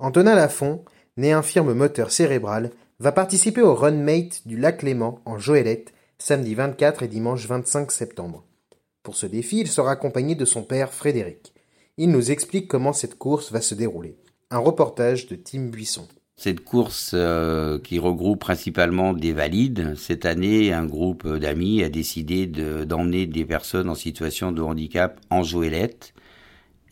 Antonin Lafont, né infirme moteur cérébral, va participer au Runmate du Lac Léman en Joëlette, samedi 24 et dimanche 25 septembre. Pour ce défi, il sera accompagné de son père Frédéric. Il nous explique comment cette course va se dérouler. Un reportage de Tim Buisson. Cette course euh, qui regroupe principalement des valides, cette année, un groupe d'amis a décidé d'emmener des personnes en situation de handicap en Joëlette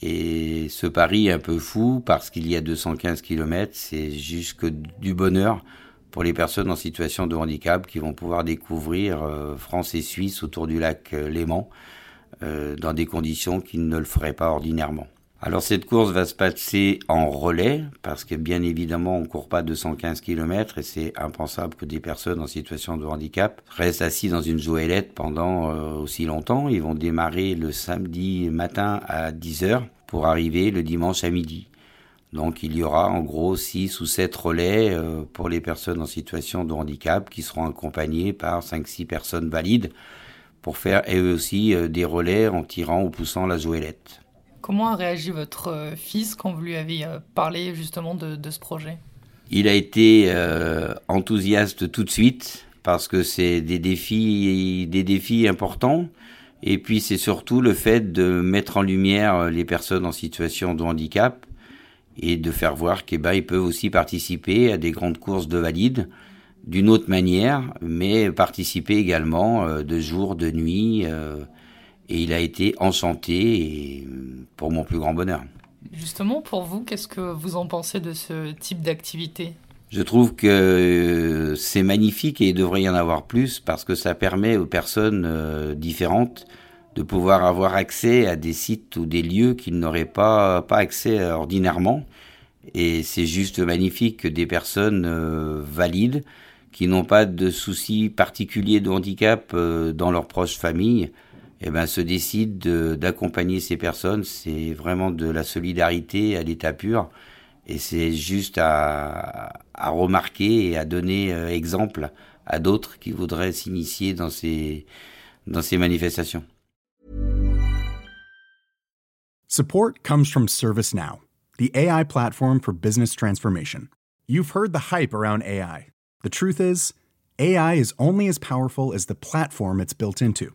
et ce pari un peu fou parce qu'il y a 215 km, c'est juste que du bonheur pour les personnes en situation de handicap qui vont pouvoir découvrir euh, France et Suisse autour du lac euh, Léman euh, dans des conditions qu'ils ne le feraient pas ordinairement. Alors cette course va se passer en relais parce que bien évidemment on court pas 215 km et c'est impensable que des personnes en situation de handicap restent assis dans une joëlette pendant aussi longtemps. Ils vont démarrer le samedi matin à 10 heures pour arriver le dimanche à midi. Donc il y aura en gros 6 ou 7 relais euh, pour les personnes en situation de handicap qui seront accompagnés par 5-6 personnes valides pour faire eux aussi euh, des relais en tirant ou poussant la joëlette. Comment a réagi votre euh, fils quand vous lui avez parlé justement de, ce projet? Il a été enthousiaste tout de suite parce que c'est des défis, des défis importants. Et puis c'est surtout le fait de mettre en lumière euh, les personnes en situation de handicap et de faire voir qu'ils ils peuvent aussi participer à des grandes courses de valides d'une autre manière, mais participer également euh, de jour, de nuit. Euh, et il a été enchanté et pour mon plus grand bonheur. Justement, pour vous, qu'est-ce que vous en pensez de ce type d'activité? Je trouve que c'est magnifique et il devrait y en avoir plus parce que ça permet aux personnes euh, différentes de pouvoir avoir accès à des sites ou des lieux qu'ils n'auraient pas, pas accès ordinairement. Et c'est juste magnifique que des personnes euh, valides, qui n'ont pas de soucis particuliers de handicap euh, dans leur proche famille, eh ben, se décident d'accompagner ces personnes. C'est vraiment de la solidarité à l'état pur. Et c'est juste à, à, remarquer et à donner euh, exemple à d'autres qui voudraient s'initier dans ces, dans ces manifestations. Support comes from ServiceNow, the AI platform for business transformation. You've heard the hype around AI. The truth is, AI is only as powerful as the platform it's built into.